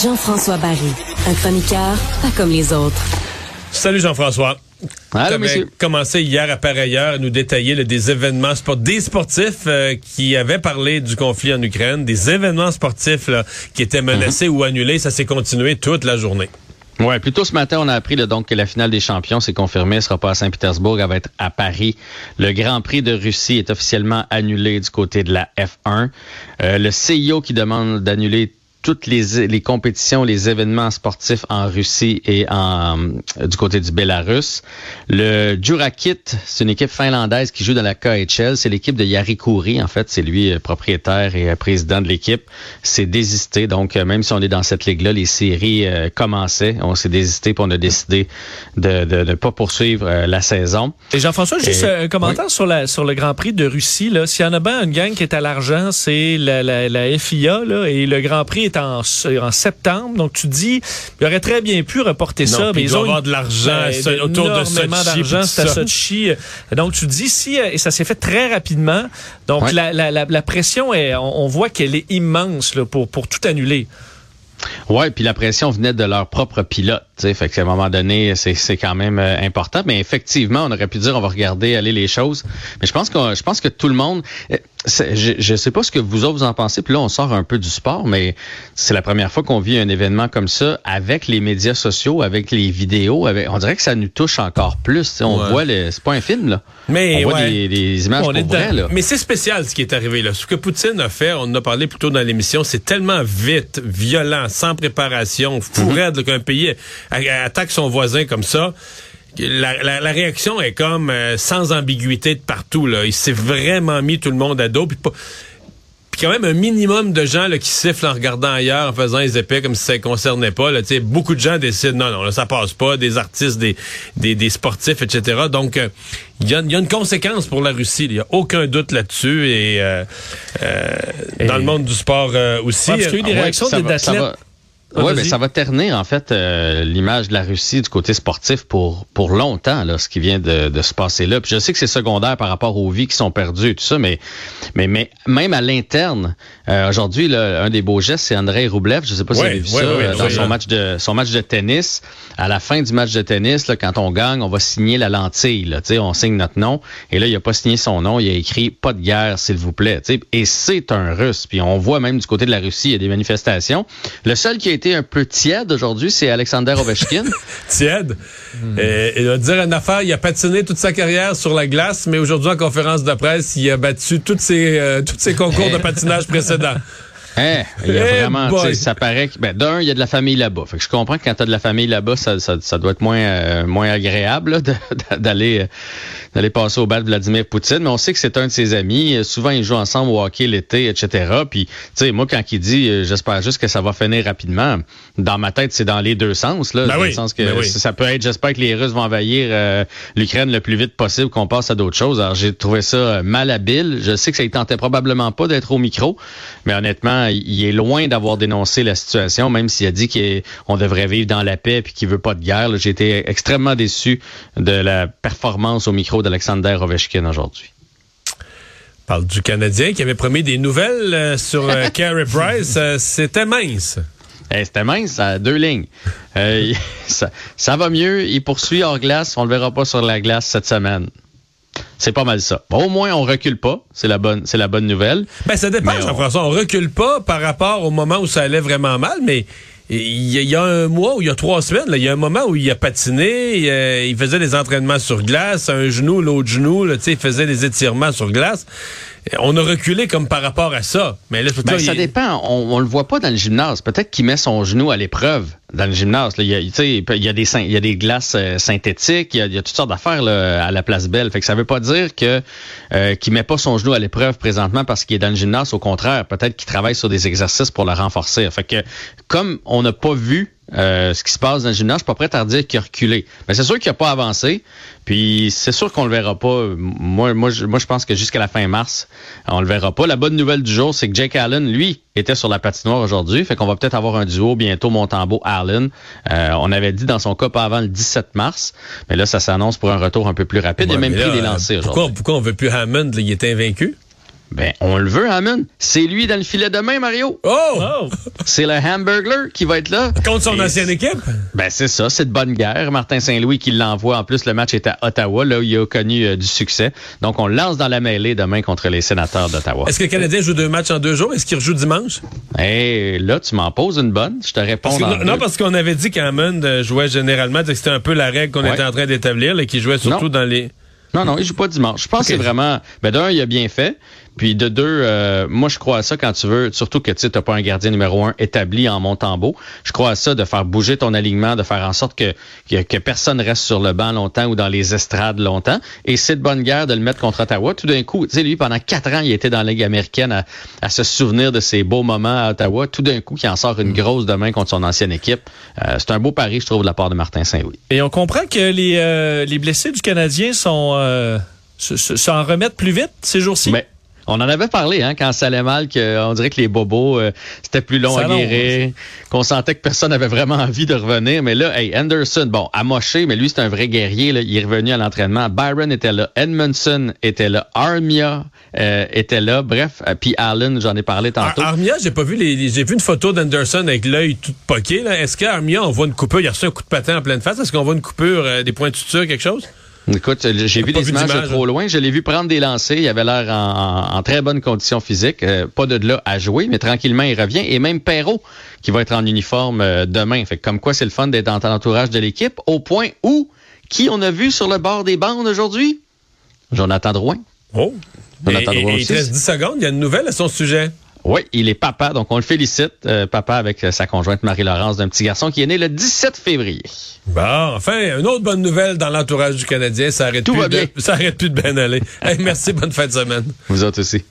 Jean-François Barry, un chroniqueur pas comme les autres. Salut Jean-François. Allô, monsieur. commencé hier à pareille heure à nous détailler des événements sportifs, des sportifs euh, qui avaient parlé du conflit en Ukraine, des événements sportifs là, qui étaient menacés ou annulés. Ça s'est continué toute la journée. Ouais, plutôt ce matin, on a appris là, donc que la finale des champions s'est confirmée, elle sera pas à Saint-Pétersbourg, elle va être à Paris. Le Grand Prix de Russie est officiellement annulé du côté de la F1. Euh, le CIO qui demande d'annuler toutes les, les compétitions, les événements sportifs en Russie et en du côté du Bélarus. Le Jurakit, c'est une équipe finlandaise qui joue dans la KHL. C'est l'équipe de Yari Kouri, en fait. C'est lui euh, propriétaire et euh, président de l'équipe. C'est désisté. Donc, euh, même si on est dans cette ligue-là, les séries commençaient. On s'est désisté pour on a décidé de ne pas poursuivre la saison. Et Jean-François, juste un commentaire sur, la, sur le Grand Prix de Russie. S'il y en a bien une gang qui est à l'argent, c'est la, la, la FIA là, et le Grand Prix est en, en septembre. Donc, tu dis, il aurait très bien pu reporter ça, mais ils ont avoir de l'argent ben, autour de Sochi. C'est à Sochi. Donc, tu dis, si, euh, et ça s'est fait très rapidement. Donc, la, la, la, pression, est, on, voit qu'elle est immense là, pour, pour tout annuler. Ouais, puis la pression venait de leur propre pilote. T'sais, fait qu'à un moment donné, c'est quand même euh, important. Mais effectivement, on aurait pu dire on va regarder aller les choses. Mais je pense que je pense que tout le monde. Euh, je ne sais pas ce que vous autres vous en pensez. Puis là, on sort un peu du sport, mais c'est la première fois qu'on vit un événement comme ça avec les médias sociaux, avec les vidéos. Avec, on dirait que ça nous touche encore plus. On voit le. C'est pas un film là. Mais on voit des, images pour vrai, là. Mais c'est spécial ce qui est arrivé là. Ce que Poutine a fait, on en a parlé plus tôt dans l'émission, c'est tellement vite, violent, sans préparation, fou mm qu'un pays attaque son voisin comme ça. La, la, réaction est comme euh, sans ambiguïté de partout. Là. Il s'est vraiment mis tout le monde à dos. Puis, puis quand même un minimum de gens là, qui sifflent en regardant ailleurs, en faisant les épées comme si ça ne concernait pas. Là. Beaucoup de gens décident non, non, là, ça passe pas. Des artistes, des, des, des sportifs, etc. Donc, euh, il y, a, y, a, une conséquence pour la Russie. Il n'y a aucun doute là-dessus. Et, euh, dans le monde du sport aussi. parce qu'il y a eu des réactions d'athlètes oui, mais ça va ternir en fait euh, l'image de la Russie du côté sportif pour pour longtemps là, ce qui vient de, de se passer là. Puis je sais que c'est secondaire par rapport aux vies qui sont perdues et tout ça, mais mais mais même à l'interne, euh, aujourd'hui un des beaux gestes c'est Andrei Roublev. Je sais pas si vous avez vu ça euh, dans son match de son match de tennis. À la fin du match de tennis, là, quand on gagne, on va signer la lentille. Là, on signe notre nom et là il a pas signé son nom, il a écrit pas de guerre s'il vous plaît. Et c'est un Russe. Puis on voit même du côté de la Russie il y a des manifestations. Le seul qui a été un peu tiède aujourd'hui, c'est Alexander Ovechkin. tiède. Et, il va dire une affaire, il a patiné toute sa carrière sur la glace, mais aujourd'hui en conférence de presse, il a battu toutes ses, euh, tous ses concours de patinage précédents. dedans. Hein, il y a eh vraiment, ça paraît que, ben, d'un, il y a de la famille là-bas. Fait que je comprends que quand tu as de la famille là-bas, ça, ça, ça, doit être moins, euh, moins agréable d'aller, euh, d'aller passer au bal de Vladimir Poutine. Mais on sait que c'est un de ses amis. Souvent, ils jouent ensemble au hockey l'été, etc. Puis, tu sais, moi, quand il dit, euh, j'espère juste que ça va finir rapidement, dans ma tête, c'est dans les deux sens, là. Ben dans le sens que ben ça peut être, j'espère que les Russes vont envahir l'Ukraine le plus vite possible, qu'on passe à d'autres choses. Alors, j'ai trouvé ça malhabile. Je sais que ça ne tentait probablement pas d'être au micro, mais honnêtement, il est loin d'avoir dénoncé la situation, même s'il a dit qu'on devrait vivre dans la paix et qu'il veut pas de guerre. J'ai été extrêmement déçu de la performance au micro d'Alexander Ovechkin aujourd'hui parle du Canadien qui avait promis des nouvelles euh, sur euh, Carey Price. Euh, c'était mince. Eh, c'était mince, à deux lignes. ça, ça, va mieux. Il poursuit hors glace. On le verra pas sur la glace cette semaine. C'est pas mal ça. au moins, on recule pas. C'est la bonne, c'est la bonne nouvelle. Ben, ça dépend, Jean-François. On... recule pas par rapport au moment où ça allait vraiment mal, mais il y, a un mois ou il y a trois semaines, il y a un moment où il a patiné, il, faisait des entraînements sur glace, un genou, l'autre genou, là, il faisait des étirements sur glace. On a reculé comme par rapport à ça. Mais là, ben, ça dépend. On, on le voit pas dans le gymnase. Peut-être qu'il met son genou à l'épreuve dans le gymnase. Il, y a, il, y a des, il y a des glaces euh, synthétiques, il y, a, il y, a, toutes sortes d'affaires à la place Belle. Fait que ça veut pas dire que euh, qu'il met pas son genou à l'épreuve présentement parce qu'il est dans le gymnase. Au contraire, peut-être qu'il travaille sur des exercices pour le renforcer. Fait que comme on n'a pas vu euh, ce qui se passe dans le gymnase. Je suis pas prêt à dire qu'il a reculé. Mais c'est sûr qu'il a pas avancé. Puis c'est sûr qu'on le verra pas. Moi, moi, je, moi, je pense que jusqu'à la fin mars, on le verra pas. La bonne nouvelle du jour, c'est que Jake Allen, lui, était sur la patinoire aujourd'hui. Fait qu'on va peut-être avoir un duo bientôt, Montembeau-Allen. Euh, on avait dit dans son cas pas avant le 17 mars. Mais là, ça s'annonce pour un retour un peu plus rapide. A même pris des lancers pourquoi, pourquoi on veut plus Hammond? Là, il est invaincu? Ben, on le veut, Hammond. C'est lui dans le filet demain, Mario. Oh! Oh! C'est le Hamburglar qui va être là. Contre son Et ancienne équipe? Ben c'est ça, c'est de bonne guerre. Martin Saint-Louis qui l'envoie. En plus, le match est à Ottawa, là où il a connu euh, du succès. Donc, on lance dans la mêlée demain contre les sénateurs d'Ottawa. Est-ce que le Canadien joue deux matchs en deux jours? Est-ce qu'il rejoue dimanche? Et là, tu m'en poses une bonne. Je te réponds Parce que- dans non, deux. parce qu'on avait dit qu'Hammond euh, jouait généralement, c'était un peu la règle qu'on Ouais. était en train d'établir, là, qu'il jouait surtout Non. dans les... Non, non, il joue pas dimanche. Je pense que c'est vraiment. Ben d'un, il a bien fait. Puis de deux, euh, moi je crois à ça quand tu veux, surtout que tu n'as pas un gardien numéro un établi en Montembeau. Je crois à ça de faire bouger ton alignement, de faire en sorte que, que, que personne reste sur le banc longtemps ou dans les estrades longtemps. Et c'est de bonne guerre de le mettre contre Ottawa. Tout d'un coup, tu sais, lui, pendant quatre ans, il était dans la Ligue américaine à, à se souvenir de ses beaux moments à Ottawa. Tout d'un coup, il en sort une grosse demain contre son ancienne équipe. Euh, c'est un beau pari, je trouve, de la part de Martin Saint-Louis. Et on comprend que les, euh, les blessés du Canadien sont euh, se- se- s'en remettent plus vite ces jours-ci? Ben, on en avait parlé hein, quand ça allait mal, qu'on dirait que les bobos, euh, c'était plus long Ça à guérir, qu'on sentait que personne n'avait vraiment envie de revenir. Mais là, hey, Anderson, bon, amoché, mais lui, c'est un vrai guerrier. Là, il est revenu à l'entraînement. Byron était là, Edmondson était là, Armia euh, était là. Bref, euh, puis Allen, j'en ai parlé tantôt. Ar- Armia, j'ai pas vu les, les- j'ai vu une photo d'Anderson avec l'œil tout poqué. Est-ce qu'Armia, on voit une coupure? Il a reçu un coup de patin en pleine face. Est-ce qu'on voit une coupure, euh, des points de suture, quelque chose? Écoute, j'ai vu des images de trop hein? loin. Je l'ai vu prendre des lancers. Il avait l'air en, en- en très bonne condition physique. Euh, pas de là à jouer, mais tranquillement, il revient. Et même Perrault, qui va être en uniforme euh, demain. Fait que comme quoi, c'est le fun d'être dans l'entourage de l'équipe. Au point où, qui on a vu sur le bord des bandes aujourd'hui? Jonathan Drouin. Oh! On Et, il aussi. te reste 10 secondes. Il y a une nouvelle à son sujet. Oui, il est papa, donc on le félicite. euh, papa avec euh, sa conjointe Marie-Laurence d'un petit garçon qui est né le 17 février. Bon, enfin, une autre bonne nouvelle dans l'entourage du Canadien. Ça arrête Tout plus va de, bien. ça arrête plus de bien aller. Hey, merci, bonne fin de semaine. Vous autres aussi.